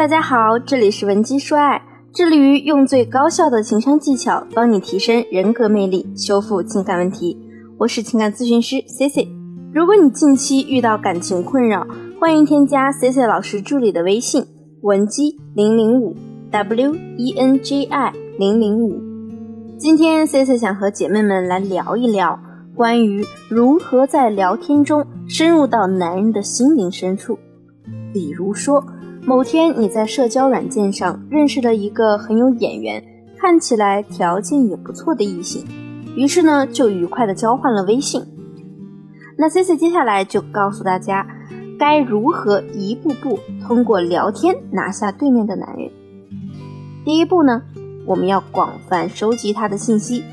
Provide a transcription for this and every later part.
大家好，这里是文姬说爱，致力于用最高效的情商技巧帮你提升人格魅力，修复情感问题。我是情感咨询师 C C。如果你近期遇到感情困扰，欢迎添加 C C 老师助理的微信文姬零零五 W E N J I 零零五。今天 C C 想和姐妹们来聊一聊关于如何在聊天中深入到男人的心灵深处，比如说。某天，你在社交软件上认识了一个很有眼缘、看起来条件也不错的异性，于是呢，就愉快的交换了微信。那 C C 接下来就告诉大家，该如何一步步通过聊天拿下对面的男人。第一步呢，我们要广泛收集他的信息。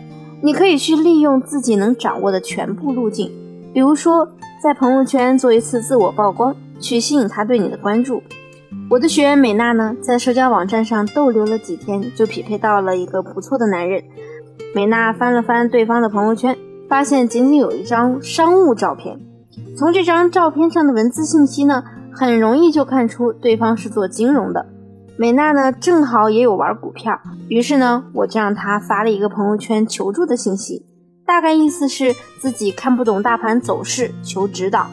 你可以去利用自己能掌握的全部路径，比如说在朋友圈做一次自我曝光，去吸引他对你的关注。我的学员美娜呢，在社交网站上逗留了几天，就匹配到了一个不错的男人。美娜翻了翻对方的朋友圈，发现仅仅有一张商务照片。从这张照片上的文字信息呢，很容易就看出对方是做金融的。美娜呢，正好也有玩股票，于是呢，我就让她发了一个朋友圈求助的信息，大概意思是自己看不懂大盘走势，求指导。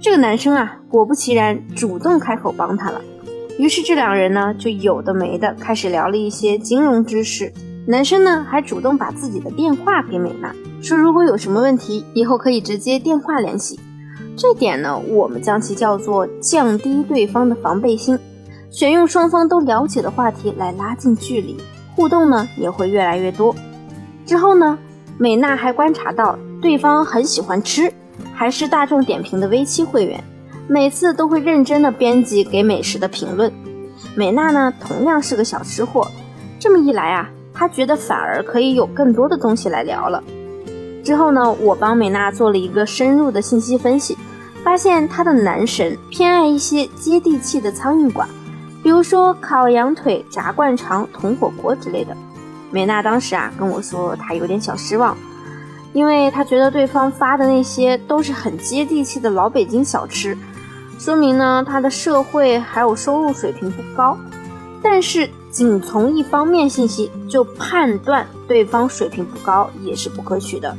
这个男生啊，果不其然，主动开口帮她了。于是这两人呢，就有的没的开始聊了一些金融知识。男生呢，还主动把自己的电话给美娜，说如果有什么问题，以后可以直接电话联系。这点呢，我们将其叫做降低对方的防备心，选用双方都了解的话题来拉近距离，互动呢也会越来越多。之后呢，美娜还观察到对方很喜欢吃，还是大众点评的 V 七会员。每次都会认真的编辑给美食的评论。美娜呢，同样是个小吃货。这么一来啊，她觉得反而可以有更多的东西来聊了。之后呢，我帮美娜做了一个深入的信息分析，发现她的男神偏爱一些接地气的苍蝇馆，比如说烤羊腿、炸灌肠、铜火锅之类的。美娜当时啊跟我说，她有点小失望。因为她觉得对方发的那些都是很接地气的老北京小吃，说明呢他的社会还有收入水平不高。但是仅从一方面信息就判断对方水平不高也是不可取的。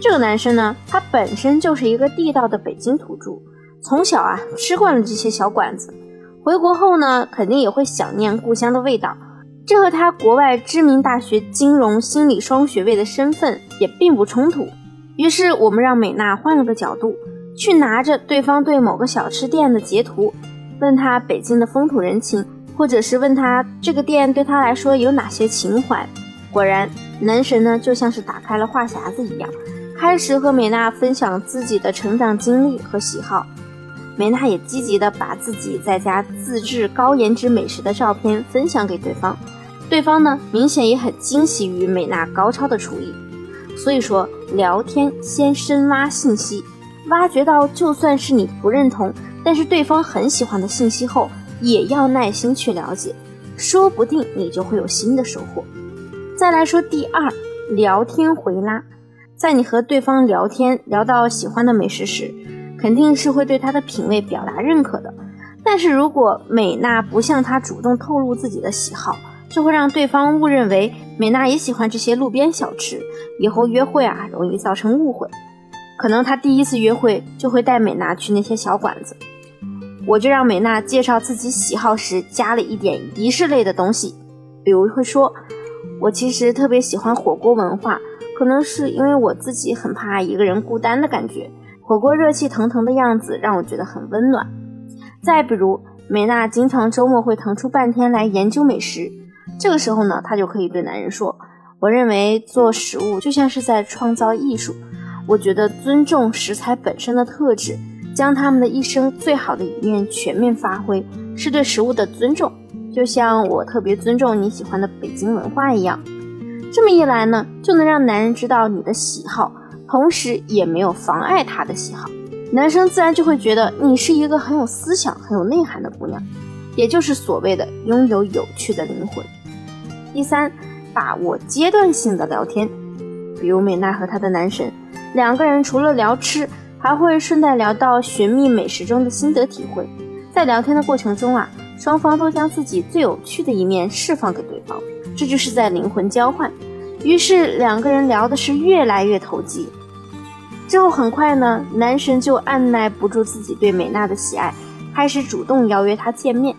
这个男生呢，他本身就是一个地道的北京土著，从小啊吃惯了这些小馆子，回国后呢肯定也会想念故乡的味道。这和他国外知名大学金融心理双学位的身份也并不冲突。于是我们让美娜换了个角度，去拿着对方对某个小吃店的截图，问他北京的风土人情，或者是问他这个店对他来说有哪些情怀。果然，男神呢就像是打开了话匣子一样，开始和美娜分享自己的成长经历和喜好。美娜也积极的把自己在家自制高颜值美食的照片分享给对方。对方呢，明显也很惊喜于美娜高超的厨艺，所以说聊天先深挖信息，挖掘到就算是你不认同，但是对方很喜欢的信息后，也要耐心去了解，说不定你就会有新的收获。再来说第二，聊天回拉，在你和对方聊天聊到喜欢的美食时，肯定是会对他的品味表达认可的，但是如果美娜不向他主动透露自己的喜好，就会让对方误认为美娜也喜欢这些路边小吃，以后约会啊容易造成误会。可能他第一次约会就会带美娜去那些小馆子，我就让美娜介绍自己喜好时加了一点仪式类的东西，比如会说：“我其实特别喜欢火锅文化，可能是因为我自己很怕一个人孤单的感觉，火锅热气腾腾的样子让我觉得很温暖。”再比如，美娜经常周末会腾出半天来研究美食。这个时候呢，她就可以对男人说：“我认为做食物就像是在创造艺术，我觉得尊重食材本身的特质，将他们的一生最好的一面全面发挥，是对食物的尊重。就像我特别尊重你喜欢的北京文化一样。这么一来呢，就能让男人知道你的喜好，同时也没有妨碍他的喜好，男生自然就会觉得你是一个很有思想、很有内涵的姑娘，也就是所谓的拥有有趣的灵魂。”第三，把握阶段性的聊天，比如美娜和她的男神，两个人除了聊吃，还会顺带聊到寻觅美食中的心得体会。在聊天的过程中啊，双方都将自己最有趣的一面释放给对方，这就是在灵魂交换。于是两个人聊的是越来越投机。之后很快呢，男神就按耐不住自己对美娜的喜爱，开始主动邀约她见面。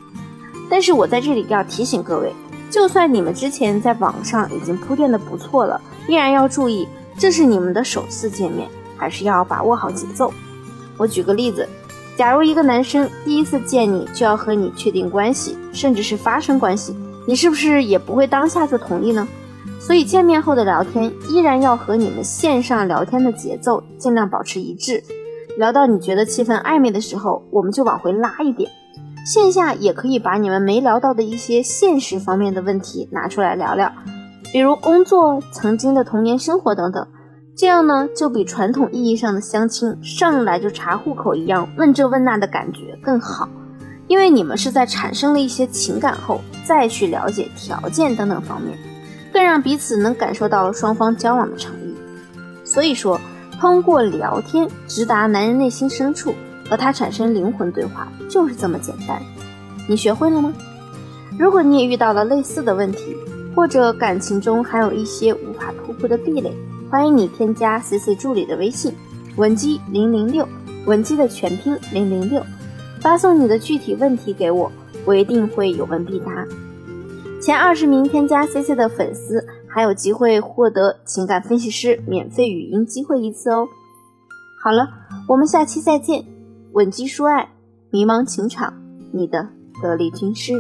但是我在这里要提醒各位，就算你们之前在网上已经铺垫的不错了，依然要注意，这是你们的首次见面，还是要把握好节奏。我举个例子，假如一个男生第一次见你就要和你确定关系，甚至是发生关系，你是不是也不会当下就同意呢？所以见面后的聊天依然要和你们线上聊天的节奏尽量保持一致。聊到你觉得气氛暧昧的时候，我们就往回拉一点。线下也可以把你们没聊到的一些现实方面的问题拿出来聊聊，比如工作、曾经的童年生活等等。这样呢，就比传统意义上的相亲上来就查户口一样问这问那的感觉更好，因为你们是在产生了一些情感后再去了解条件等等方面，更让彼此能感受到双方交往的诚意。所以说，通过聊天直达男人内心深处，和他产生灵魂对话，就是这么简单。你学会了吗？如果你也遇到了类似的问题，或者感情中还有一些无法突破的壁垒。欢迎你添加 C C 助理的微信，文姬零零六，文姬的全拼零零六，发送你的具体问题给我，我一定会有问必答。前二十名添加 C C 的粉丝还有机会获得情感分析师免费语音机会一次哦。好了，我们下期再见，稳姬说爱，迷茫情场，你的得力军师。